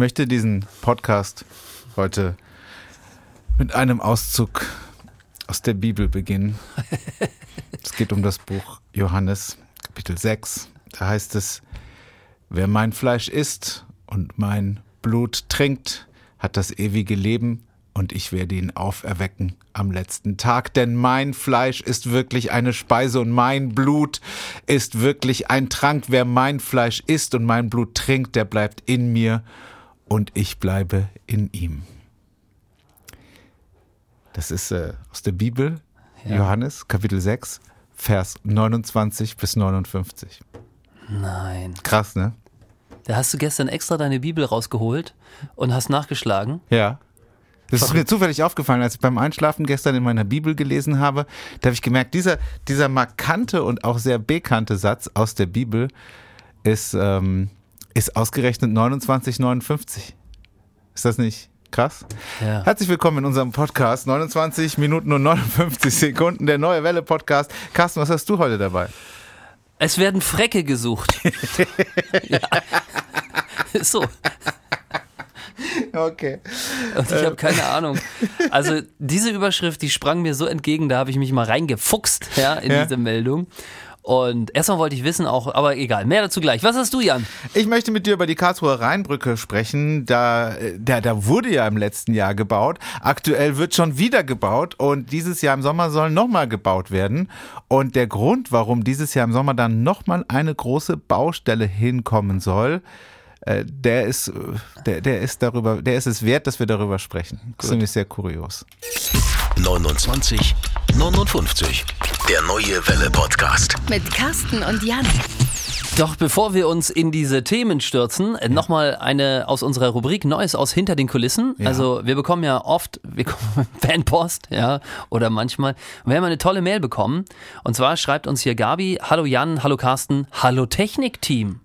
möchte diesen Podcast heute mit einem Auszug aus der Bibel beginnen. Es geht um das Buch Johannes, Kapitel 6. Da heißt es, wer mein Fleisch isst und mein Blut trinkt, hat das ewige Leben und ich werde ihn auferwecken am letzten Tag, denn mein Fleisch ist wirklich eine Speise und mein Blut ist wirklich ein Trank. Wer mein Fleisch isst und mein Blut trinkt, der bleibt in mir und ich bleibe in ihm. Das ist äh, aus der Bibel, ja. Johannes, Kapitel 6, Vers 29 bis 59. Nein. Krass, ne? Da hast du gestern extra deine Bibel rausgeholt und hast nachgeschlagen. Ja. Das ist mir zufällig aufgefallen, als ich beim Einschlafen gestern in meiner Bibel gelesen habe. Da habe ich gemerkt, dieser, dieser markante und auch sehr bekannte Satz aus der Bibel ist, ähm, ist ausgerechnet 29,59. Ist das nicht krass? Ja. Herzlich willkommen in unserem Podcast. 29 Minuten und 59 Sekunden, der Neue Welle Podcast. Carsten, was hast du heute dabei? Es werden Frecke gesucht. ja. So. Okay. Und ich habe keine Ahnung. Also diese Überschrift, die sprang mir so entgegen, da habe ich mich mal reingefuchst ja, in Ja. diese Meldung. Und erstmal wollte ich wissen auch, aber egal, mehr dazu gleich. Was hast du, Jan? Ich möchte mit dir über die Karlsruher Rheinbrücke sprechen. Da, da, da wurde ja im letzten Jahr gebaut. Aktuell wird schon wieder gebaut und dieses Jahr im Sommer soll nochmal gebaut werden. Und der Grund, warum dieses Jahr im Sommer dann nochmal eine große Baustelle hinkommen soll, äh, der ist, äh, der, der ist darüber, der ist es wert, dass wir darüber sprechen. Das ist nämlich sehr kurios. 29 59. Der neue Welle Podcast. Mit Carsten und Jan. Doch bevor wir uns in diese Themen stürzen, äh, nochmal eine aus unserer Rubrik Neues aus hinter den Kulissen. Ja. Also wir bekommen ja oft wir bekommen Fanpost, ja, oder manchmal. Und wir haben eine tolle Mail bekommen. Und zwar schreibt uns hier Gabi, hallo Jan, hallo Carsten, hallo Technikteam.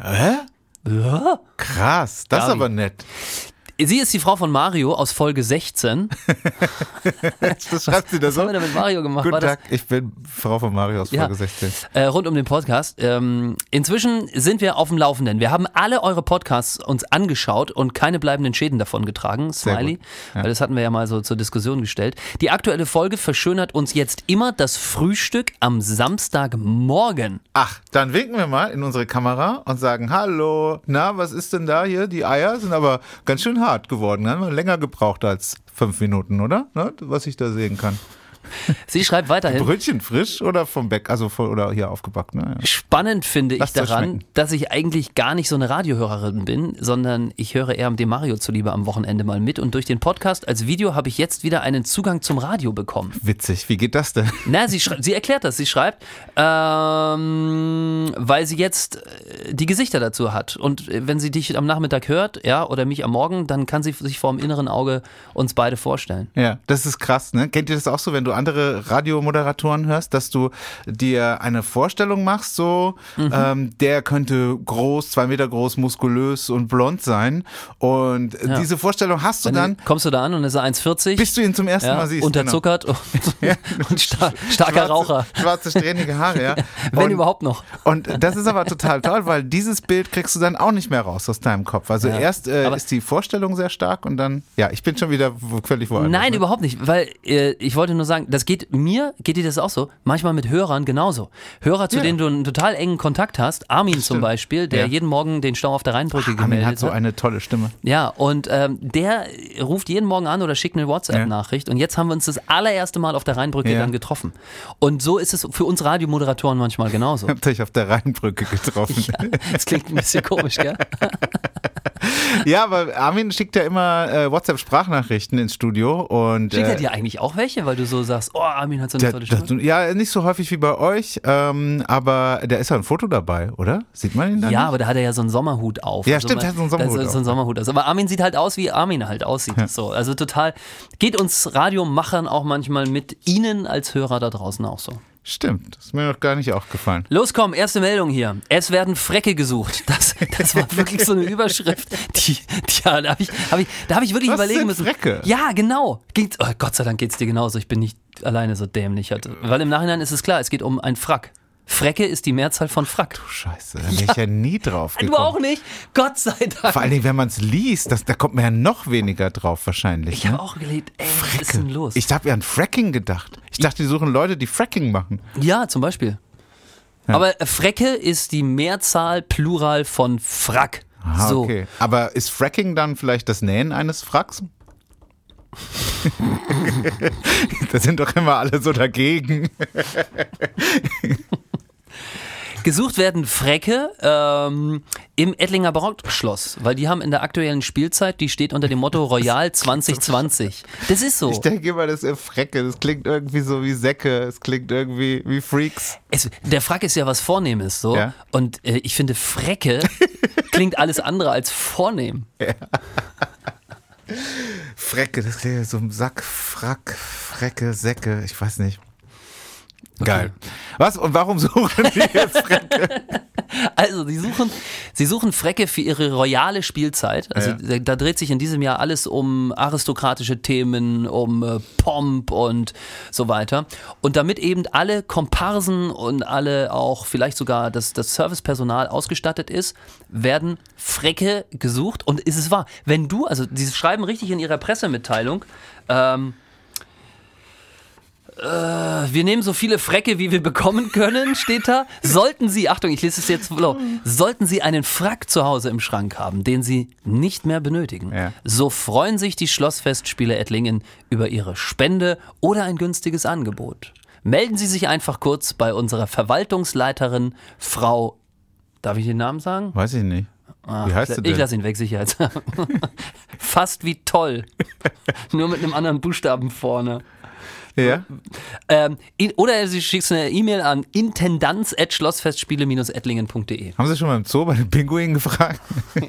Hä? Ja? Krass, das ist Gabi. aber nett. Sie ist die Frau von Mario aus Folge 16. Das schreibt sie da Was haben so. wir da mit Mario gemacht? Guten Tag, ich bin Frau von Mario aus Ja. Folge 16. äh, rund um den Podcast. Ähm, inzwischen sind wir auf dem Laufenden. Wir haben alle eure Podcasts uns angeschaut und keine bleibenden Schäden davon getragen. Smiley. Ja. Weil das hatten wir ja mal so zur Diskussion gestellt. Die aktuelle Folge verschönert uns jetzt immer das Frühstück am Samstagmorgen. Ach, dann winken wir mal in unsere Kamera und sagen, hallo, na, was ist denn da hier? Die Eier sind aber ganz schön hart geworden. Haben wir länger gebraucht als fünf Minuten, oder? Ne? Was ich da sehen kann. Sie schreibt weiterhin. Brötchen frisch oder vom Bäck, also voll, oder hier aufgebacken. Ne? Ja. Spannend finde ich Lasst euch daran, dass ich eigentlich gar nicht so eine Radiohörerin bin, sondern ich höre eher dem Mario zuliebe am Wochenende mal mit und durch den Podcast als Video habe ich jetzt wieder einen Zugang zum Radio bekommen. Witzig, wie geht das denn? Na, sie, sie erklärt das. Sie schreibt, ähm, weil sie jetzt äh, die Gesichter dazu hat. Und äh, wenn sie dich am Nachmittag hört, ja, oder mich am Morgen, dann kann sie sich vor dem inneren Auge uns beide vorstellen. Ja, das ist krass, ne? Kennt ihr das auch so, wenn du andere Radiomoderatoren hörst, dass du dir eine Vorstellung machst, so, Mhm. ähm, der könnte groß, zwei Meter groß, muskulös und blond sein. Und Ja. diese Vorstellung hast du Dann dann, kommst du da an und ist er 1,40. bis du ihn zum ersten ja, Mal siehst. genau. unterzuckert und, und sta starker schwarze, Raucher. Schwarze, strähnige Haare, ja. Wenn und, überhaupt noch. Und das ist aber total toll, weil dieses Bild kriegst du dann auch nicht mehr raus aus deinem Kopf. Also erst äh, ist die Vorstellung sehr stark und dann, ja, ich bin schon wieder völlig woanders. Nein, ne? überhaupt nicht, weil äh, ich wollte nur sagen, das geht mir, geht dir das auch so, manchmal mit Hörern genauso. Hörer, zu Ja. denen du einen total engen Kontakt hast, Armin zum stimmt. Beispiel, der Ja. jeden Morgen den Stau auf der Rheinbrücke Armin gemeldet hat so eine tolle Stimme. Ja, und ähm, der ruft jeden Morgen an oder schickt eine WhatsApp-Nachricht. Und jetzt haben wir uns das allererste Mal auf der Rheinbrücke Ja. dann getroffen. Und so ist es für uns Radiomoderatoren manchmal genauso. Habt euch auf der Rheinbrücke getroffen. Das klingt ein bisschen komisch, gell? Ja, aber Armin schickt ja immer äh, WhatsApp-Sprachnachrichten ins Studio und Schickt er äh, dir eigentlich auch welche, weil du so sagst, oh, Armin hat so eine der, tolle Stimme? das, ja, nicht so häufig wie bei euch, ähm, aber da ist ja ein Foto dabei, oder? Sieht man ihn dann? Ja, nicht? aber da hat er ja so einen Sommerhut auf. Ja, Also stimmt, er hat so einen Sommerhut ist So einen. Sommerhut aus. Aber Armin sieht halt aus, wie Armin halt aussieht. So, also total, geht uns Radiomachern auch manchmal mit Ihnen als Hörer da draußen auch so. Stimmt, das ist mir noch gar nicht aufgefallen. Los, komm, erste Meldung hier. Es werden Frecke gesucht. Das, das war wirklich so eine Überschrift. Die, die, ja, da habe ich, hab ich, da hab ich wirklich Was überlegen sind müssen. Frecke? Ja, genau. Geht, oh, Gott sei Dank geht's dir genauso. Ich bin nicht alleine so dämlich. Halt. Weil im Nachhinein ist es klar, es geht um ein Frack. Frecke ist die Mehrzahl von Frack. Du Scheiße, da wäre ich ja nie drauf Du gekommen. auch nicht? Gott sei Dank. Vor allen Dingen, wenn man es liest, das, da kommt man ja noch weniger drauf wahrscheinlich. Ich ne? habe auch gelegt, ey, was ist denn los? Ich habe ja an Fracking gedacht. Ich dachte, die suchen Leute, die Fracking machen. ja, zum Beispiel. Aber äh, Frecke ist die Mehrzahl Plural von Frack. Ah, so. okay. Aber ist Fracking dann vielleicht das Nähen eines Fracks? da sind doch immer alle so dagegen. Gesucht werden Frecke ähm, im Ettlinger Barockschloss, weil die haben in der aktuellen Spielzeit, die steht unter dem Motto Royal 2020. Das ist so. Ich denke immer, das ist Frecke. Das klingt irgendwie so wie Säcke. Es klingt irgendwie wie Freaks. Es, der Frack ist ja was Vornehmes, so. Ja. Und äh, ich finde, Frecke klingt alles andere als vornehm. Frecke, das klingt so ein Sack, Frack, Frecke, Säcke. Ich weiß nicht. Geil. Was? Und warum suchen die jetzt Frecke? Also, sie suchen, sie suchen Frecke für ihre royale Spielzeit. Also, Ja. da, da dreht sich in diesem Jahr alles um aristokratische Themen, um äh, Pomp und so weiter. Und damit eben alle Komparsen und alle auch vielleicht sogar das, das Servicepersonal ausgestattet ist, werden Frecke gesucht. Und ist es wahr? Wenn du, also, sie schreiben richtig in ihrer Pressemitteilung, ähm, äh, wir nehmen so viele Frecke, wie wir bekommen können, steht da. Sollten Sie, Achtung, ich lese es jetzt flow, sollten Sie einen Frack zu Hause im Schrank haben, den Sie nicht mehr benötigen, Ja. so freuen sich die Schlossfestspiele Ettlingen über Ihre Spende oder ein günstiges Angebot. Melden Sie sich einfach kurz bei unserer Verwaltungsleiterin, Frau, darf ich den Namen sagen? Weiß ich nicht. Wie heißt du Ich denn? lasse ihn weg, sicherheitshalber. Fast wie toll. Nur mit einem anderen Buchstaben vorne. Ja? Ähm, in, oder Sie schickst eine E-Mail an intendanz.schlossfestspiele-ettlingen.de. Haben Sie schon mal im Zoo bei den Pinguinen gefragt? Den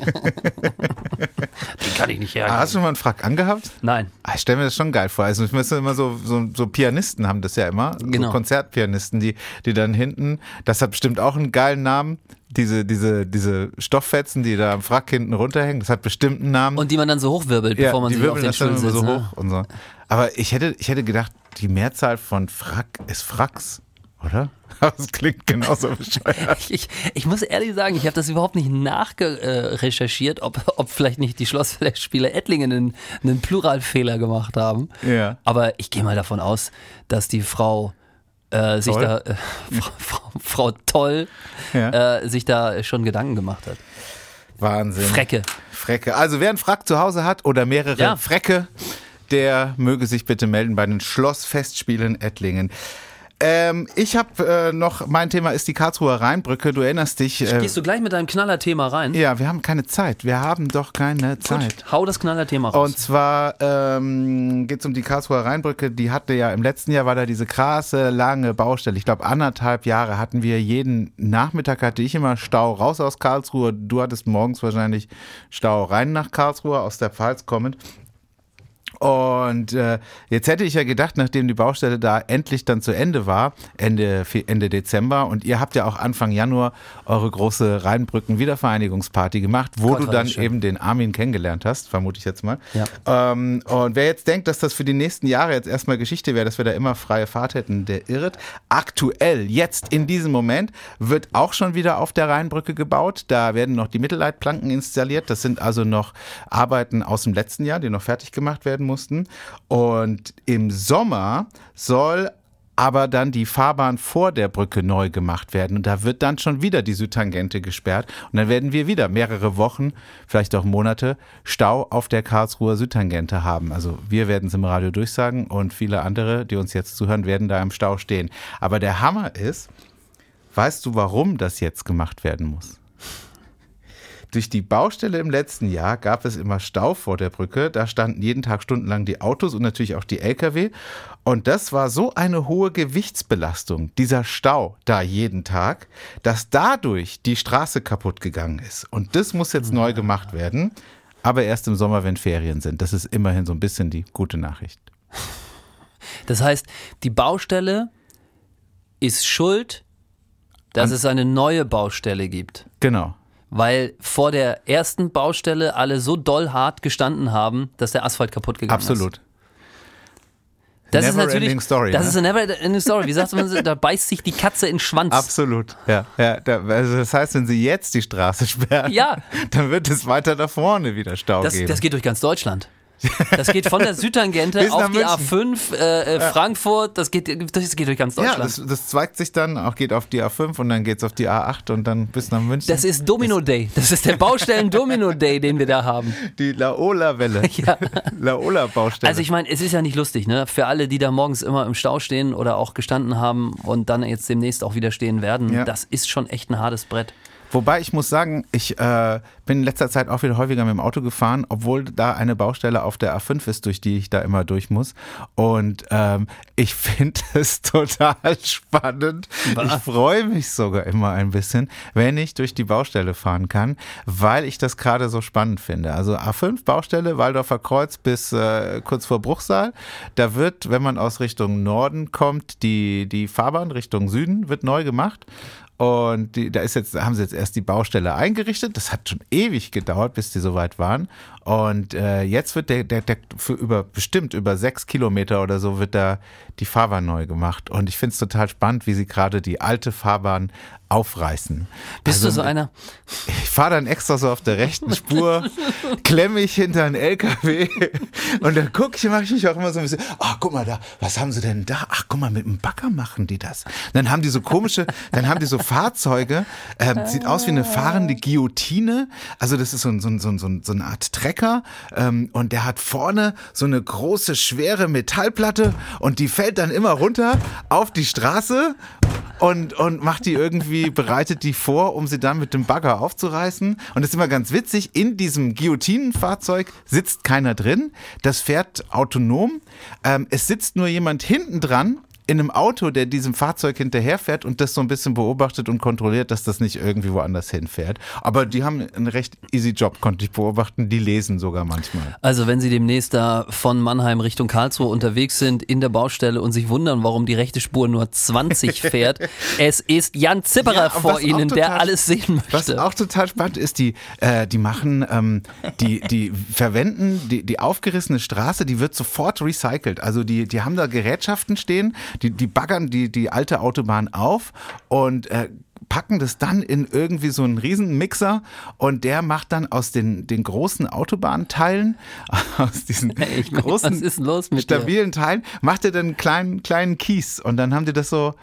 kann ich nicht Ah, hast du schon mal einen Frack angehabt? Nein. Ah, Ich stelle mir das schon geil vor. Also ich müsste immer so, so, so Pianisten haben das ja immer. Genau. So Konzertpianisten, die, die dann hinten, das hat bestimmt auch einen geilen Namen. Diese, diese, diese Stofffetzen, die da am Frack hinten runterhängen, das hat bestimmt einen Namen. Und die man dann so hochwirbelt, ja, bevor man sich auf den Stuhl setzt. so ne? hoch und so. Aber ich hätte, ich hätte gedacht, die Mehrzahl von Frack ist Fracks, oder? Das klingt genauso bescheuert. Ich, ich muss ehrlich sagen, ich habe das überhaupt nicht nachrecherchiert, ob, ob vielleicht nicht die Schlossfestspiele Ettlingen einen, einen Pluralfehler gemacht haben. Ja. Aber ich gehe mal davon aus, dass die Frau äh, sich da, äh, Frau, Frau, Frau Toll, Ja. äh, sich da schon Gedanken gemacht hat. Wahnsinn. Frecke. Frecke. Also wer einen Frack zu Hause hat oder mehrere Ja. Frecke, der möge sich bitte melden bei den Schlossfestspielen Ettlingen. Ähm, ich habe äh, noch, mein Thema ist die Karlsruher Rheinbrücke. Du erinnerst dich. Äh, Gehst du gleich mit deinem Knallerthema rein? ja, wir haben keine Zeit. Wir haben doch keine Zeit. Gut, hau das Knallerthema raus. Und zwar ähm, geht es um die Karlsruher Rheinbrücke. Die hatte ja im letzten Jahr war da diese krasse lange Baustelle. Ich glaube anderthalb Jahre hatten wir jeden Nachmittag hatte ich immer Stau raus aus Karlsruhe. Du hattest morgens wahrscheinlich Stau rein nach Karlsruhe aus der Pfalz kommend. Und äh, jetzt hätte ich ja gedacht, nachdem die Baustelle da endlich dann zu Ende war, Ende, Ende Dezember, und ihr habt ja auch Anfang Januar eure große Rheinbrücken-Wiedervereinigungsparty gemacht, wo Gott, du dann eben den Armin kennengelernt hast, vermute ich jetzt mal. Ja. Ähm, und wer jetzt denkt, dass das für die nächsten Jahre jetzt erstmal Geschichte wäre, dass wir da immer freie Fahrt hätten, der irrt. Aktuell, jetzt in diesem Moment, wird auch schon wieder auf der Rheinbrücke gebaut. Da werden noch die Mittelleitplanken installiert. Das sind also noch Arbeiten aus dem letzten Jahr, die noch fertig gemacht werden mussten. Und im Sommer soll aber dann die Fahrbahn vor der Brücke neu gemacht werden. Und da wird dann schon wieder die Südtangente gesperrt. Und dann werden wir wieder mehrere Wochen, vielleicht auch Monate, Stau auf der Karlsruher Südtangente haben. Also wir werden es im Radio durchsagen und viele andere, die uns jetzt zuhören, werden da im Stau stehen. Aber der Hammer ist, weißt du, warum das jetzt gemacht werden muss? Durch die Baustelle im letzten Jahr gab es immer Stau vor der Brücke. Da standen jeden Tag stundenlang die Autos und natürlich auch die Lkw. Und das war so eine hohe Gewichtsbelastung, dieser Stau da jeden Tag, dass dadurch die Straße kaputt gegangen ist. Und das muss jetzt neu gemacht werden. Aber erst im Sommer, wenn Ferien sind. Das ist immerhin so ein bisschen die gute Nachricht. Das heißt, die Baustelle ist schuld, dass es eine neue Baustelle gibt. Genau. Weil vor der ersten Baustelle alle so doll hart gestanden haben, dass der Asphalt kaputt gegangen ist. Absolut. Das ist Never natürlich, ending story, das ne? ist eine never ending story. Wie sagt man, da beißt sich die Katze in den Schwanz. Absolut, ja. ja also das heißt, wenn sie jetzt die Straße sperren, Ja. dann wird es weiter da vorne wieder Stau Das, geben. das geht durch ganz Deutschland. Das geht von der Südtangente auf die München. A5, äh, äh, Frankfurt, das geht, das geht durch ganz ja, Deutschland. das, das zweigt sich dann, auch geht auf die A5 und dann geht es auf die A8 und dann bis nach München. Das ist Domino Day. Das ist der Baustellen-Domino Day, den wir da haben. die Laola-Welle. Ja. Laola-Baustelle. Also ich meine, es ist ja nicht lustig, ne? Für alle, die da morgens immer im Stau stehen oder auch gestanden haben und dann jetzt demnächst auch wieder stehen werden, Ja. das ist schon echt ein hartes Brett. Wobei ich muss sagen, ich äh, bin in letzter Zeit auch wieder häufiger mit dem Auto gefahren, obwohl da eine Baustelle auf der A5 ist, durch die ich da immer durch muss. Und ähm, ich finde es total spannend. Ich freue mich sogar immer ein bisschen, wenn ich durch die Baustelle fahren kann, weil ich das gerade so spannend finde. Also A5 Baustelle, Waldorfer Kreuz bis äh, kurz vor Bruchsal. Da wird, wenn man aus Richtung Norden kommt, die, die Fahrbahn Richtung Süden wird neu gemacht. Und die, da ist jetzt, haben sie jetzt erst die Baustelle eingerichtet. Das hat schon ewig gedauert, bis die soweit waren. Und äh, jetzt wird der, der, der für über bestimmt über sechs Kilometer oder so wird da die Fahrbahn neu gemacht. Und ich finde es total spannend, wie sie gerade die alte Fahrbahn aufreißen. Bist Also, du so einer? Ich fahre dann extra so auf der rechten Spur, klemme ich hinter einen LKW und dann gucke ich, mache ich mich auch immer so ein bisschen, ach guck mal da, was haben sie denn da? Ach guck mal, mit dem Bagger machen die das. Dann haben die so komische, dann haben die so Fahrzeuge, ähm, sieht aus wie eine fahrende Guillotine, also das ist so, ein, so, ein, so, ein, so eine Art Trecker ähm, und der hat vorne so eine große, schwere Metallplatte und die fällt dann immer runter auf die Straße und, und macht die irgendwie, bereitet die vor, um sie dann mit dem Bagger aufzureißen. Und das ist immer ganz witzig, in diesem Guillotinenfahrzeug sitzt keiner drin. Das fährt autonom. Ähm, es sitzt nur jemand hinten dran. In einem Auto, der diesem Fahrzeug hinterherfährt und das so ein bisschen beobachtet und kontrolliert, dass das nicht irgendwie woanders hinfährt. Aber die haben einen recht easy Job, konnte ich beobachten. Die lesen sogar manchmal. Also wenn Sie demnächst da von Mannheim Richtung Karlsruhe unterwegs sind in der Baustelle und sich wundern, warum die rechte Spur nur 20 fährt, es ist Jan Zipperer Ja, vor was Ihnen, der total- alles sehen Was möchte. auch total spannend ist, die, äh, die machen, ähm, die, die verwenden die, die aufgerissene Straße, die wird sofort recycelt. Also die, die haben da Gerätschaften stehen, die, die baggern die, die alte Autobahn auf und äh, packen das dann in irgendwie so einen Riesenmixer und der macht dann aus den, den großen Autobahnteilen, aus diesen meine, großen, was ist denn los mit dir? stabilen Teilen, macht er dann einen kleinen, kleinen Kies und dann haben die das so,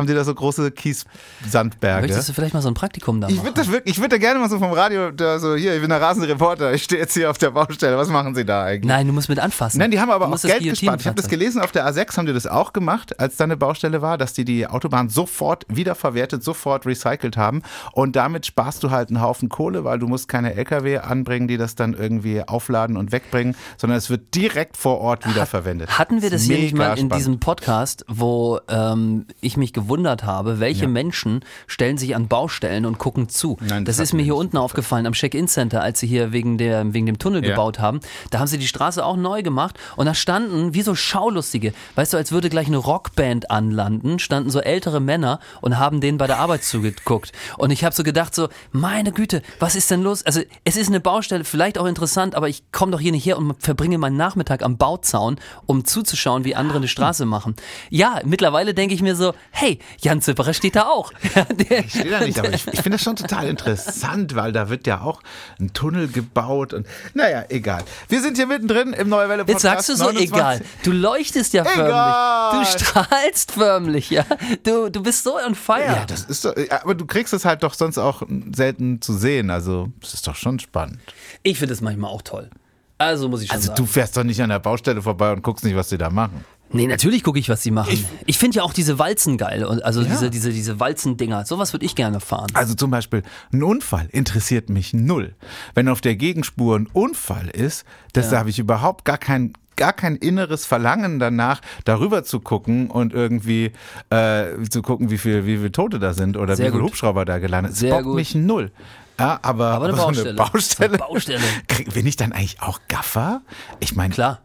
haben die da so große Kies-Sandberge. Möchtest du vielleicht mal so ein Praktikum da Ich machen? würde das wirklich, ich würde da gerne mal so vom Radio, da so, hier, ich bin der rasende Reporter, ich stehe jetzt hier auf der Baustelle, was machen Sie da eigentlich? Nein, du musst mit anfassen. Nein, die haben aber Du auch das Geld gespart. Ich habe das gelesen, auf der A6 haben die das auch gemacht, als da eine Baustelle war, dass die die Autobahn sofort wiederverwertet, sofort recycelt haben. Und damit sparst du halt einen Haufen Kohle, weil du musst keine LKW anbringen, die das dann irgendwie aufladen und wegbringen, sondern es wird direkt vor Ort wiederverwendet. Hatten wir das hier nicht mal in spannend. diesem Podcast, wo ähm, ich mich gewundert habe, welche Ja. Menschen stellen sich an Baustellen und gucken zu? Nein, das das ist mir hier unten aufgefallen am Check-in-Center, als sie hier wegen, der, wegen dem Tunnel Ja. gebaut haben. Da haben sie die Straße auch neu gemacht und da standen wie so Schaulustige, weißt du, als würde gleich eine Rockband anlanden, standen so ältere Männer und haben denen bei der Arbeit zugeguckt. Und ich habe so gedacht, so, meine Güte, was ist denn los? Also es ist eine Baustelle, vielleicht auch interessant, aber ich komme doch hier nicht her und verbringe meinen Nachmittag am Bauzaun, um zuzuschauen, wie andere eine Straße machen. Ja, mittlerweile denke ich mir so, hey, Jan Zipperer steht da auch. Ich stehe da nicht, aber ich, ich finde das schon total interessant, weil da wird ja auch ein Tunnel gebaut und naja, egal. Wir sind hier mittendrin im Neue Welle Jetzt Podcast. sagst du so 29. egal. Du leuchtest ja Egal. förmlich. Du strahlst förmlich, ja. Du, du bist so on fire. Ja, das ist doch, ja, aber du kriegst es halt doch sonst auch selten zu sehen, also das ist doch schon spannend. ich finde es manchmal auch toll. Also muss ich schon Also sagen. du fährst doch nicht an der Baustelle vorbei und guckst nicht, was die da machen. Nee, natürlich gucke ich, was sie machen. Ich, finde ja auch diese Walzen geil. Also Ja. diese, diese, diese Walzendinger. Sowas würde ich gerne fahren. Also zum Beispiel ein Unfall interessiert mich null. Wenn auf der Gegenspur ein Unfall ist, das da habe ich überhaupt gar kein gar kein inneres Verlangen danach, darüber zu gucken und irgendwie äh, zu gucken, wie viel, wie viele Tote da sind oder Sehr wie viele. Hubschrauber da gelandet sind. Bockt gut. mich null. Ja, aber, Aber eine so Baustelle. eine Baustelle. So eine Baustelle. Krieg- Bin ich dann eigentlich auch Gaffer? Ich meine, Klar.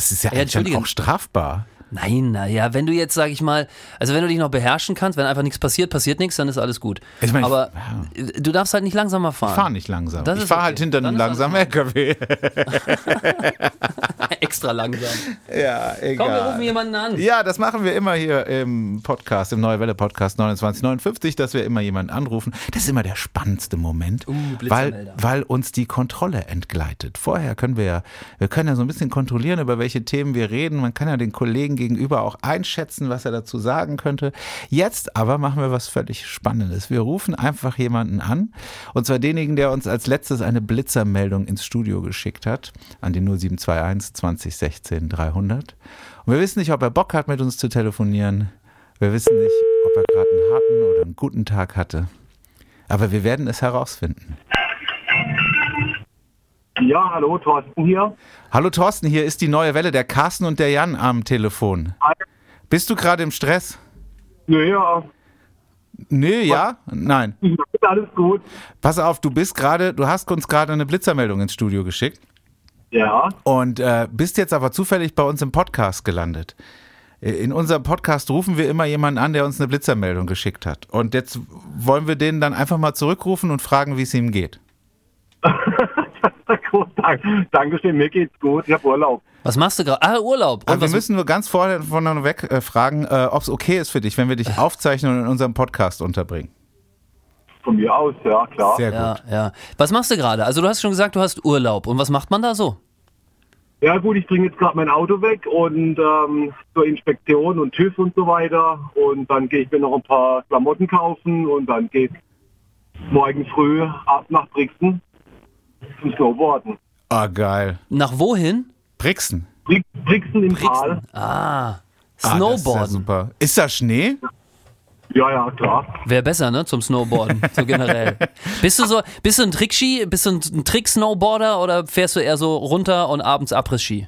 Es ist ja, Ja, eigentlich dann auch strafbar. Nein, naja, wenn du jetzt, sag ich mal, also wenn du dich noch beherrschen kannst, wenn einfach nichts passiert, passiert nichts, dann ist alles gut. Ich mein, Aber ja. du darfst halt nicht langsamer fahren. Ich fahre nicht langsam. Das ich fahre okay. halt hinter einem Dann langsamen LKW. Extra langsam. ja, egal. Komm, wir rufen jemanden an. Ja, das machen wir immer hier im Podcast, im Neue Welle Podcast 2959, dass wir immer jemanden anrufen. Das ist immer der spannendste Moment, Uh, weil, weil uns die Kontrolle entgleitet. Vorher können wir ja, wir können ja so ein bisschen kontrollieren, über welche Themen wir reden. Man kann ja den Kollegen gegenüber auch einschätzen, was er dazu sagen könnte. Jetzt aber machen wir was völlig Spannendes. Wir rufen einfach jemanden an, und zwar denjenigen, der uns als letztes eine Blitzermeldung ins Studio geschickt hat, an die 0721 2016 300. Und wir wissen nicht, ob er Bock hat, mit uns zu telefonieren. Wir wissen nicht, ob er gerade einen harten oder einen guten Tag hatte. Aber wir werden es herausfinden. Ja, hallo, Thorsten hier. Hallo Thorsten, hier ist die neue Welle, der Carsten und der Jan am Telefon. Hi. Bist du gerade im Stress? Naja, Nö, ja? Nein. alles gut. Pass auf, du bist gerade, du hast uns gerade eine Blitzermeldung ins Studio geschickt Ja, und äh, bist jetzt aber zufällig bei uns im Podcast gelandet. In unserem Podcast rufen wir immer jemanden an, der uns eine Blitzermeldung geschickt hat. Und jetzt wollen wir den dann einfach mal zurückrufen und fragen, wie es ihm geht. gut, dank, Dankeschön, mir geht's gut, ich habe Urlaub. Was machst du gerade? Ah, Urlaub. Und Aber wir müssen nur ganz vorne von weg äh, fragen, äh, ob es okay ist für dich, wenn wir dich aufzeichnen und in unserem Podcast unterbringen. Von mir aus, ja, klar. Sehr ja, gut. ja. Was machst du gerade? Also du hast schon gesagt, du hast Urlaub. Und was macht man da so? Ja gut, ich bringe jetzt gerade mein Auto weg und ähm, zur Inspektion und TÜV und so weiter. Und dann gehe ich mir noch ein paar Klamotten kaufen und dann geht morgen früh ab nach Brixen zum Snowboarden. Ah, geil. Nach wohin? Brixen. Brix, Brixen im Tal. Ah, Ah, das ist ja Snowboarden. super. Ist da Schnee? Ja, ja, klar. Wäre besser, ne, zum Snowboarden, so generell. Bist du so, bist du ein Trickski, bist du ein Trick-Snowboarder oder fährst du eher so runter und abends Abriss-Ski?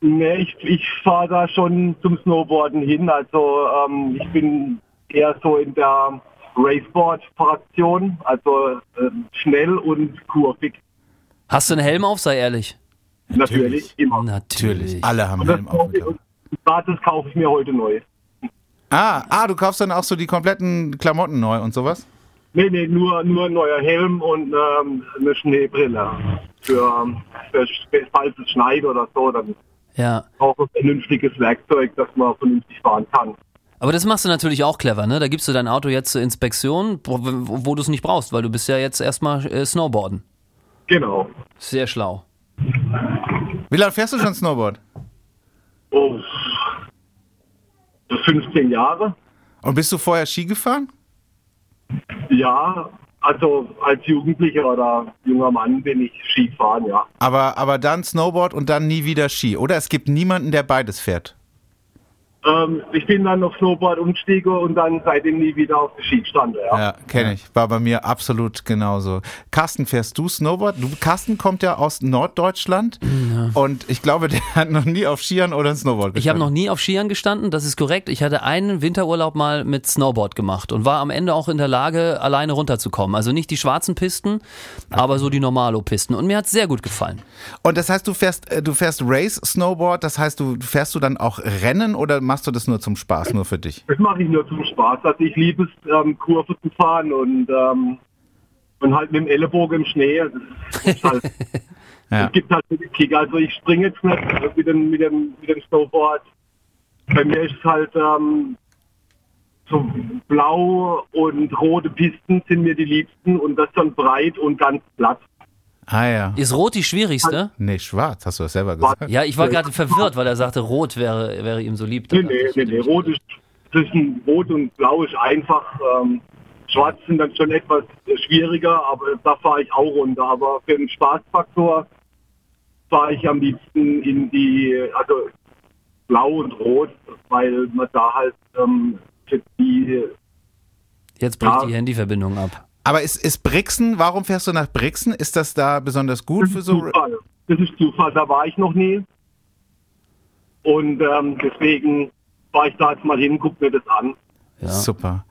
Nee, ich, ich fahre da schon zum Snowboarden hin. Also ähm, ich bin eher so in der Raceboard-Fraktion, also ähm, schnell und kurvig. Hast du einen Helm auf, sei ehrlich? Natürlich, immer. Natürlich. Alle haben das, Helm gerade das kaufe ich mir heute neu. Ah, ah, du kaufst dann auch so die kompletten Klamotten neu und sowas? Nee, nee, nur, nur ein neuer Helm und ähm, eine Schneebrille. Für, für, falls es schneit oder so, dann Ja. auch ein vernünftiges Werkzeug, dass man vernünftig fahren kann. Aber das machst du natürlich auch clever, ne? Da gibst du dein Auto jetzt zur Inspektion, wo, wo, wo du es nicht brauchst, weil du bist ja jetzt erstmal äh, Snowboarden. Genau. Sehr schlau. Wie lange fährst du schon Snowboard? Oh, so 15 Jahre. Und bist du vorher Ski gefahren? Ja, also als Jugendlicher oder junger Mann bin ich Skifahren, ja. Aber, aber dann Snowboard und dann nie wieder Ski. Oder es gibt niemanden, der beides fährt. Ähm, ich bin dann auf Snowboard umgestiegen und dann seitdem nie wieder auf die Ski gestanden, ja. Ja, kenne ich. War bei mir absolut genauso. Carsten, fährst du Snowboard? Du, Carsten kommt ja aus Norddeutschland und ich glaube, der hat noch nie auf Skiern oder Snowboard Ich habe noch gestanden. nie auf Skiern gestanden, das ist korrekt. Ich hatte einen Winterurlaub mal mit Snowboard gemacht und war am Ende auch in der Lage, alleine runterzukommen. Also nicht die schwarzen Pisten, aber so die Normalo-Pisten. Und mir hat es sehr gut gefallen. Und das heißt, du fährst, äh, du fährst Race Snowboard, das heißt, du fährst du dann auch Rennen oder machst du das nur zum Spaß, nur für dich? Das mache ich nur zum Spaß. Also ich liebe es, ähm, Kurve zu fahren und, ähm, und halt mit dem Ellenbogen im Schnee. Das ist halt, Ja. Es gibt halt den Kick. Also ich springe jetzt nicht mit dem, mit dem, mit dem Snowboard. Bei mir ist es halt ähm, so blau und rote Pisten sind mir die liebsten und das dann breit und ganz platt. Ah ja. Ist rot die schwierigste? Nee, schwarz, hast du das selber gesagt. Ja, ich war gerade verwirrt, weil er sagte, rot wäre, wäre ihm so lieb. Nee, nee, nee, nee. Rot ist zwischen Rot und Blau ist einfach. Ähm, Schwarz sind dann schon etwas schwieriger, aber da fahre ich auch runter. Aber für den Spaßfaktor fahre ich am liebsten in die, also Blau und Rot, weil man da halt ähm, für die Jetzt bricht Ja. die Handyverbindung ab. Aber ist, ist Brixen, warum fährst du nach Brixen? Ist das da besonders gut für so? Zufall. Das ist Zufall, da war ich noch nie. Und ähm, deswegen fahre ich da jetzt mal hin, guck mir das an. Ja. Super.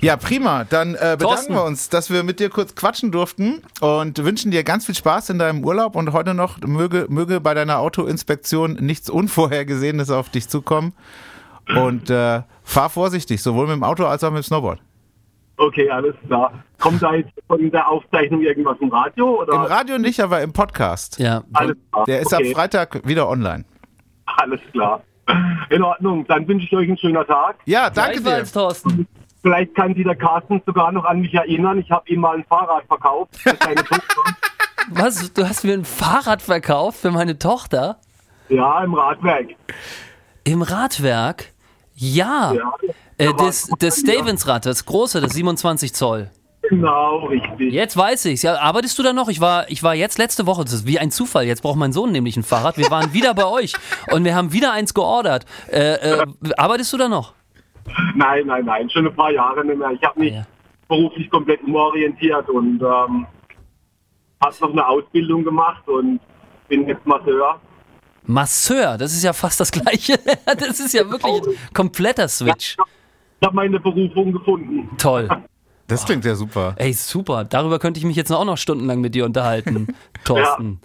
Ja, prima. Dann äh, bedanken Thorsten. wir uns, dass wir mit dir kurz quatschen durften und wünschen dir ganz viel Spaß in deinem Urlaub und heute noch möge, möge bei deiner Autoinspektion nichts Unvorhergesehenes auf dich zukommen. Und äh, fahr vorsichtig, sowohl mit dem Auto als auch mit dem Snowboard. Okay, alles klar. Kommt da jetzt von der Aufzeichnung irgendwas im Radio? Oder? Im Radio nicht, aber im Podcast. Ja. Alles klar. Der ist okay. ab Freitag wieder online. Alles klar. In Ordnung. Dann wünsche ich euch einen schönen Tag. Ja, danke dir. Thorsten. Vielleicht kann sich der Carsten sogar noch an mich erinnern. Ich habe ihm mal ein Fahrrad verkauft. Für seine Tochter. Was? Du hast mir ein Fahrrad verkauft für meine Tochter? Ja, im Radwerk. Im Radwerk? Ja. Ja. Äh, das, das Stevens-Rad, das große, das 27 Zoll. Genau, richtig. Jetzt weiß ich's. Ja, arbeitest du da noch? Ich war, ich war jetzt letzte Woche, das ist wie ein Zufall. Jetzt braucht mein Sohn nämlich ein Fahrrad. Wir waren wieder bei euch und wir haben wieder eins geordert. Äh, äh, arbeitest du da noch? Nein, nein, nein. Schon ein paar Jahre nicht mehr. Ich habe mich Ja. beruflich komplett umorientiert und ähm, habe noch eine Ausbildung gemacht und bin jetzt Masseur. Masseur, das ist ja fast das gleiche. Das ist ja wirklich ein kompletter Switch. Ich habe meine Berufung gefunden. Toll. Das klingt ja super. Ey, super. Darüber könnte ich mich jetzt auch noch stundenlang mit dir unterhalten, Thorsten.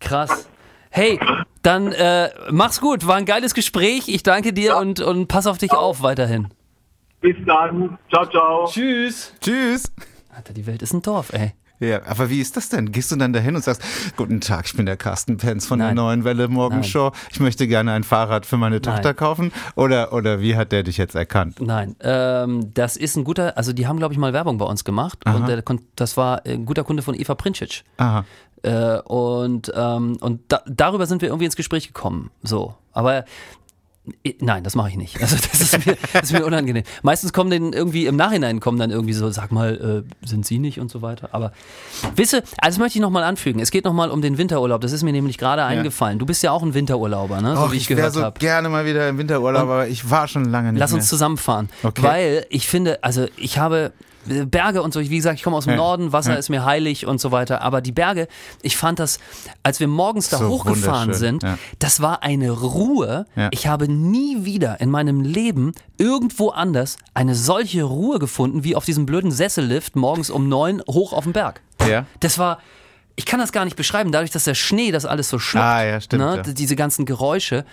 Krass. Hey, dann äh, mach's gut. War ein geiles Gespräch. Ich danke dir und, und pass auf dich auf weiterhin. Bis dann. Ciao, ciao. Tschüss. Tschüss. Alter, die Welt ist ein Dorf, ey. Ja, aber wie ist das denn? Gehst du dann dahin und sagst, guten Tag, ich bin der Carsten Penz von der Nein. neuen Welle Morgenshow. Ich möchte gerne ein Fahrrad für meine Tochter Nein. kaufen. Oder, oder wie hat der dich jetzt erkannt? Nein, ähm, das ist ein guter, also die haben, glaube ich, mal Werbung bei uns gemacht und der, das war ein guter Kunde von Eva Prinčić. Aha. Äh, und ähm, und da, darüber sind wir irgendwie ins Gespräch gekommen. So. Aber äh, nein, das mache ich nicht. Also das ist, mir, das ist mir unangenehm. Meistens kommen dann irgendwie im Nachhinein kommen dann irgendwie so, sag mal, äh, sind Sie nicht und so weiter. Aber wisse, also das möchte ich nochmal anfügen. Es geht nochmal um den Winterurlaub. Das ist mir nämlich gerade eingefallen. Du bist ja auch ein Winterurlauber, ne? So Och, wie ich, ich wäre gehört so habe. gerne mal wieder im Winterurlaub, aber ich war schon lange nicht Lass mehr. uns zusammenfahren. Okay. Weil ich finde, also ich habe Berge und so, wie gesagt, ich komme aus dem. Norden, Wasser ist mir heilig und so weiter. Aber die Berge, ich fand das, als wir morgens da So hochgefahren sind, ja. das war eine Ruhe. Ja. Ich habe nie wieder in meinem Leben irgendwo anders eine solche Ruhe gefunden, wie auf diesem blöden Sessellift morgens um neun hoch auf dem Berg. Ja. Das war, ich kann das gar nicht beschreiben, dadurch, dass der Schnee das alles so schluckt. Ah, ja, stimmt, Ne? ja. Diese ganzen Geräusche.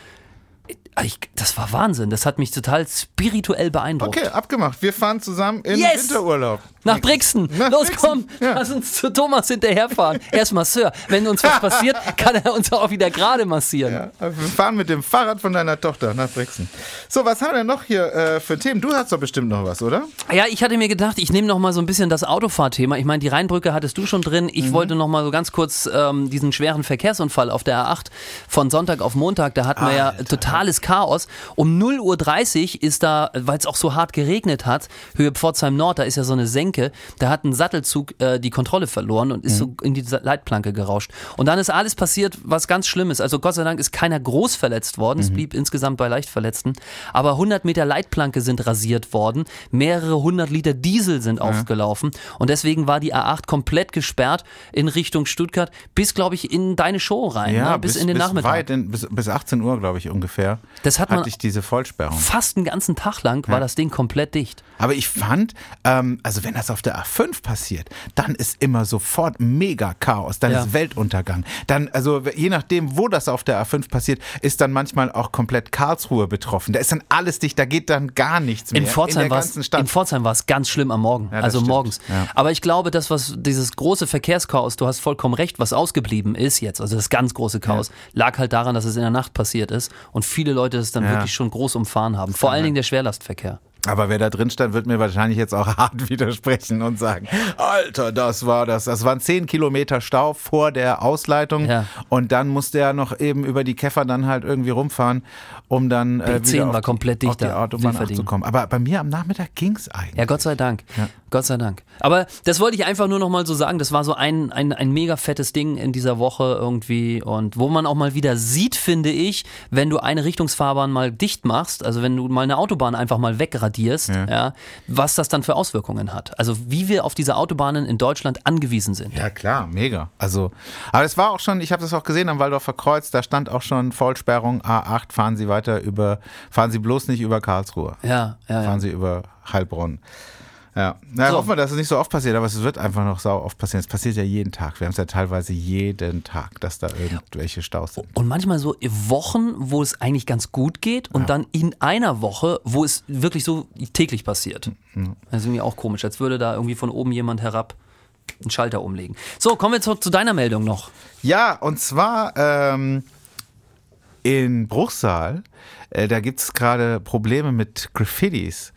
Ich, das war Wahnsinn. Das hat mich total spirituell beeindruckt. Okay, abgemacht. Wir fahren zusammen in Yes! Winterurlaub. Nach Brixen. Nach Los, Brixen, komm. ja. Lass uns zu Thomas hinterherfahren. Er ist Masseur. Wenn uns was passiert, kann er uns auch wieder gerade massieren. Ja, wir fahren mit dem Fahrrad von deiner Tochter nach Brixen. So, was haben wir noch hier äh, für Themen? Du hast doch bestimmt noch was, oder? Ja, ich hatte mir gedacht, ich nehme noch mal so ein bisschen das Autofahrthema. Ich meine, die Rheinbrücke hattest du schon drin. Ich wollte noch mal so ganz kurz ähm, diesen schweren Verkehrsunfall auf der A8 von Sonntag auf Montag, da hatten wir ja totales Chaos. Um 0.30 Uhr ist da, weil es auch so hart geregnet hat, Höhe Pforzheim Nord, da ist ja so eine Senke, da hat ein Sattelzug äh, die Kontrolle verloren und ist so in die Leitplanke gerauscht. Und dann ist alles passiert, was ganz schlimm ist. Also Gott sei Dank ist keiner groß verletzt worden. Es blieb insgesamt bei Leichtverletzten. Aber 100 Meter Leitplanke sind rasiert worden. Mehrere hundert Liter Diesel sind aufgelaufen. Und deswegen war die A8 komplett gesperrt in Richtung Stuttgart bis, glaube ich, in deine Show rein. ne? bis, in den Nachmittag. Weit in, bis, bis 18 Uhr, glaube ich, ungefähr. Das hat man- hatte ich diese Vollsperrung. Fast einen ganzen Tag lang war das Ding komplett dicht. Aber ich fand, ähm, also wenn das auf der A5 passiert, dann ist immer sofort mega Chaos, dann Ja. ist Weltuntergang. Dann, also je nachdem, wo das auf der A5 passiert, ist dann manchmal auch komplett Karlsruhe betroffen. Da ist dann alles dicht, da geht dann gar nichts mehr In Pforzheim war es es ganz schlimm am Morgen, Ja, also stimmt. morgens. Ja. Aber ich glaube, das was dieses große Verkehrschaos, du hast vollkommen recht, was ausgeblieben ist jetzt, also das ganz große Chaos, lag halt daran, dass es in der Nacht passiert ist und viele Leute das dann wirklich schon groß umfahren haben. Vor allen Dingen der Schwerlastverkehr. Aber wer da drin stand, wird mir wahrscheinlich jetzt auch hart widersprechen und sagen, Alter, das war das. Das waren zehn Kilometer Stau vor der Ausleitung. Ja. Und dann musste er noch eben über die Käfer dann halt irgendwie rumfahren, um dann äh, B10 wieder auf, war komplett auf die dichter. Autobahn zu Aber bei mir am Nachmittag ging's eigentlich. Ja, Gott sei Dank. Gott sei Dank. Aber das wollte ich einfach nur noch mal so sagen. Das war so ein, ein, ein mega fettes Ding in dieser Woche irgendwie. Und wo man auch mal wieder sieht, finde ich, wenn du eine Richtungsfahrbahn mal dicht machst, also wenn du mal eine Autobahn einfach mal wegradierst, ja. was das dann für Auswirkungen hat. Also wie wir auf diese Autobahnen in Deutschland angewiesen sind. Ja klar, mega. Also, aber es war auch schon, ich habe das auch gesehen am Waldorfer Kreuz, da stand auch schon Vollsperrung A8, fahren Sie weiter über, fahren Sie bloß nicht über Karlsruhe. Ja, ja, ja. Fahren Sie über Heilbronn. Ja, na, So. hoffen wir, dass es nicht so oft passiert, aber es wird einfach noch sau oft passieren. Es passiert ja jeden Tag. Wir haben es ja teilweise jeden Tag, dass da irgendwelche Staus sind. Und manchmal so Wochen, wo es eigentlich ganz gut geht und dann in einer Woche, wo es wirklich so täglich passiert. Das ist irgendwie auch komisch, als würde da irgendwie von oben jemand herab einen Schalter umlegen. So, kommen wir zu, zu deiner Meldung noch. Ja, und zwar ähm, in Bruchsal, äh, da gibt es gerade Probleme mit Graffitis.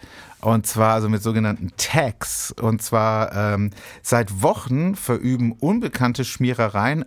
Und zwar also mit sogenannten Tags. Und zwar ähm, seit Wochen verüben unbekannte Schmierereien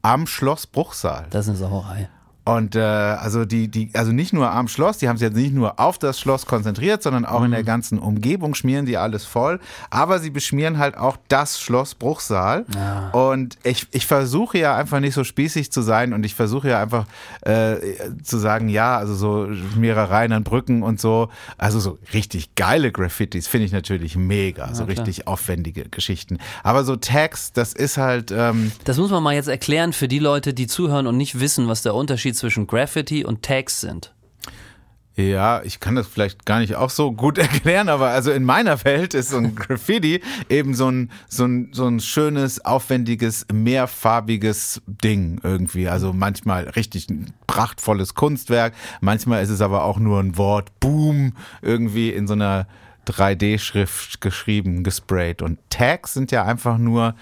am Schloss Bruchsal. Das ist eine Sauerei. Und äh, also die, die, also nicht nur am Schloss, die haben sich jetzt nicht nur auf das Schloss konzentriert, sondern auch in der ganzen Umgebung schmieren die alles voll. Aber sie beschmieren halt auch das Schloss Bruchsal. Und ich, ich versuche ja einfach nicht so spießig zu sein und ich versuche ja einfach äh, zu sagen, ja, also so Schmierereien an Brücken und so, also so richtig geile Graffitis finde ich natürlich mega, so richtig aufwendige Geschichten. Aber so Tags, das ist halt ähm, Das muss man mal jetzt erklären für die Leute, die zuhören und nicht wissen, was der Unterschied zwischen Graffiti und Tags sind. Ja, ich kann das vielleicht gar nicht auch so gut erklären, aber also in meiner Welt ist so ein Graffiti eben so ein, so ein, so ein schönes, aufwendiges, mehrfarbiges Ding irgendwie. Also manchmal richtig ein prachtvolles Kunstwerk, manchmal ist es aber auch nur ein Wort, Boom, irgendwie in so einer 3D-Schrift geschrieben, gesprayt. Und Tags sind ja einfach nur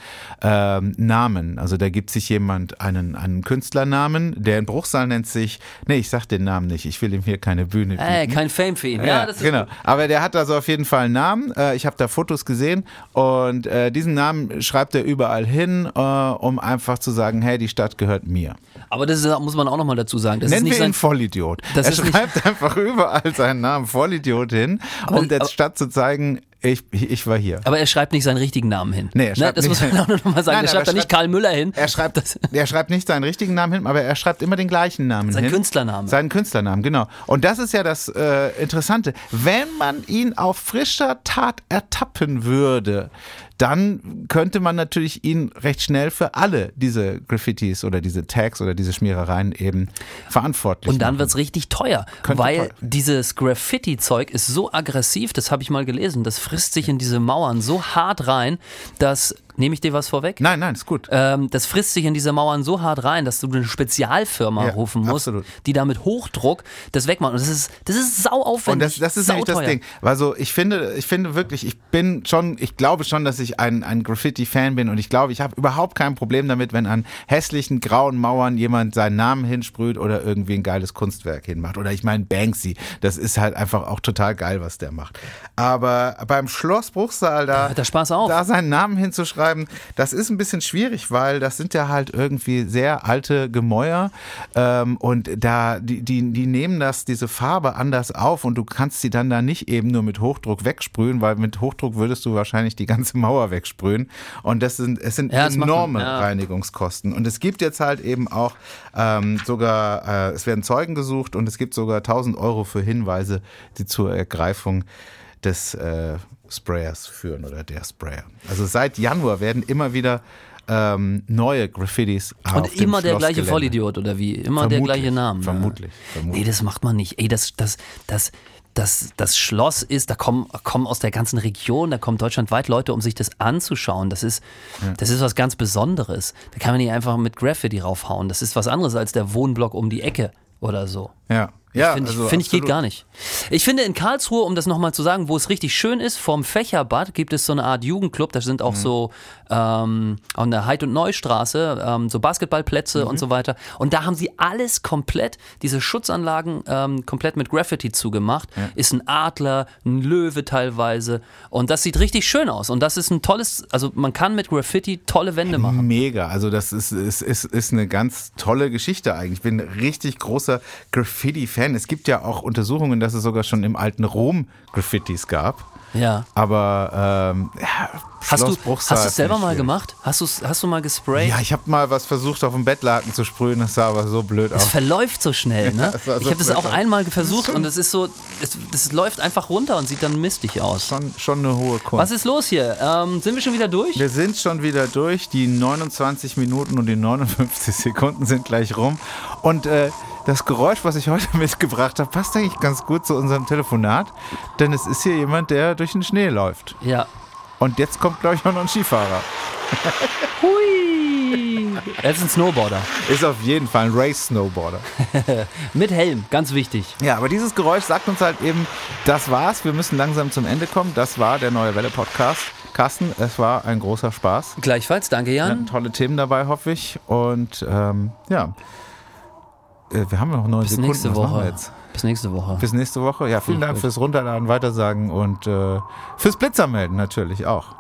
ähm, Namen. Also da gibt sich jemand einen, einen Künstlernamen, der in Bruchsal nennt sich, nee, ich sag den Namen nicht, ich will ihm hier keine Bühne bieten. Äh, kein Fame für ihn. Ja, das ist genau. Aber der hat also auf jeden Fall einen Namen. Äh, ich habe da Fotos gesehen und äh, diesen Namen schreibt er überall hin, äh, um einfach zu sagen, hey, die Stadt gehört mir. Aber das ist, muss man auch nochmal dazu sagen. Das Nennen ist nicht wir ihn sein, Vollidiot. Er schreibt einfach überall seinen Namen Vollidiot hin, Aber- um der Stadt zu zeigen, ich, ich war hier. aber er schreibt nicht seinen richtigen Namen hin. Nee, er ne, schreibt das nicht- muss man auch nochmal sagen. Nein, er schreibt da nicht Karl Müller hin. Er schreibt, Das, er schreibt nicht seinen richtigen Namen hin, aber er schreibt immer den gleichen Namen Seinen hin. Künstlernamen. Seinen Künstlernamen, genau. Und das ist ja das äh, Interessante. Wenn man ihn auf frischer Tat ertappen würde, dann könnte man natürlich ihn recht schnell für alle diese Graffitis oder diese Tags oder diese Schmierereien eben verantwortlich und dann machen. wird's richtig teuer, Könnte weil teuer. dieses Graffiti-Zeug ist so aggressiv, das habe ich mal gelesen, das frisst sich in diese Mauern so hart rein, dass, nehme ich dir was vorweg? Nein, nein, ist gut. Ähm, das frisst sich in diese Mauern so hart rein, dass du eine Spezialfirma Ja, rufen musst, absolut. die da mit Hochdruck das wegmacht. Und das ist, das ist sau aufwendig. Und das, das ist nämlich das. Ding. Also ich finde, ich finde wirklich, ich bin schon, ich glaube schon, dass ich ein, ein Graffiti-Fan bin und ich glaube, ich habe überhaupt kein Problem damit, wenn an hässlichen grauen Mauern jemand seinen Namen hinsprüht oder irgendwie ein geiles Kunstwerk hinmacht. Oder ich meine Banksy, das ist halt einfach auch total geil, was der macht. Aber beim Schloss Bruchsal da, auf. da seinen Namen hinzuschreiben, das ist ein bisschen schwierig, weil das sind ja halt irgendwie sehr alte Gemäuer ähm, und da die, die, die nehmen das diese Farbe anders auf und du kannst sie dann da nicht eben nur mit Hochdruck wegsprühen, weil mit Hochdruck würdest du wahrscheinlich die ganze Mauer wegsprühen. Und das sind es sind Ja, enorme ja. Reinigungskosten. Und es gibt jetzt halt eben auch ähm, sogar äh, es werden Zeugen gesucht und es gibt sogar 1000 Euro für Hinweise, die zur Ergreifung des äh, Sprayers führen oder der Sprayer. Also seit Januar werden immer wieder ähm, neue Graffitis auf Und immer der gleiche. Vollidiot oder wie? Immer der Vermutlich, gleiche Name. vermutlich, vermutlich. Nee, das macht man nicht. Ey, das, das, das, das, das Schloss ist, da kommen, kommen aus der ganzen Region, da kommen deutschlandweit Leute, um sich das anzuschauen. Das ist, das ist was ganz Besonderes. Da kann man nicht einfach mit Graffiti raufhauen. Das ist was anderes als der Wohnblock um die Ecke oder so. Ja, ja finde ich, also find ich geht absolut. gar nicht. Ich finde in Karlsruhe, um das nochmal zu sagen, wo es richtig schön ist, vorm Fächerbad gibt es so eine Art Jugendclub, da sind auch Mhm. so ähm, an der Heid- und Neustraße ähm, so Basketballplätze Mhm. und so weiter. Und da haben sie alles komplett, diese Schutzanlagen ähm, komplett mit Graffiti zugemacht. Ist ein Adler, ein Löwe teilweise. Und das sieht richtig schön aus. Und das ist ein tolles, also man kann mit Graffiti tolle Wände machen. Mega, also das ist, ist, ist, ist eine ganz tolle Geschichte eigentlich. Ich bin ein richtig großer Graffiti-Fan. Es gibt ja auch Untersuchungen, dass es sogar schon im alten Rom Graffitis gab. Ja. Aber ähm, ja, Hast du hast du es selber mal gemacht? Hast du hast du mal gesprayt? Ja, ich habe mal was versucht auf dem Bettlaken zu sprühen, das sah aber so blöd Es aus. verläuft so schnell, ne? war so ich habe das auch aus. einmal versucht und es ist so, es, das läuft einfach runter und sieht dann mistig aus. Schon, schon eine hohe Kunst. Was ist los hier? Ähm, sind wir schon wieder durch? Wir sind schon wieder durch. Die 29 Minuten und die 59 Sekunden sind gleich rum. Und äh, das Geräusch, was ich heute mitgebracht habe, passt eigentlich ganz gut zu unserem Telefonat, denn es ist hier jemand, der durch den Schnee läuft. Ja. Und jetzt kommt, glaube ich, auch noch ein Skifahrer. Hui! Er ist ein Snowboarder. Ist auf jeden Fall ein Race-Snowboarder. Mit Helm, ganz wichtig. Ja, aber dieses Geräusch sagt uns halt eben, das war's, wir müssen langsam zum Ende kommen. Das war der Neue Welle Podcast. Carsten, es war ein großer Spaß. Gleichfalls, danke Wir Jan. hatten tolle Themen dabei, hoffe ich. Und ähm, ja, wir haben noch neun Bis Sekunden. nächste Woche. Bis nächste Woche. Bis nächste Woche. Ja, vielen Dank fürs Runterladen, Weitersagen und äh, fürs Blitzermelden natürlich auch.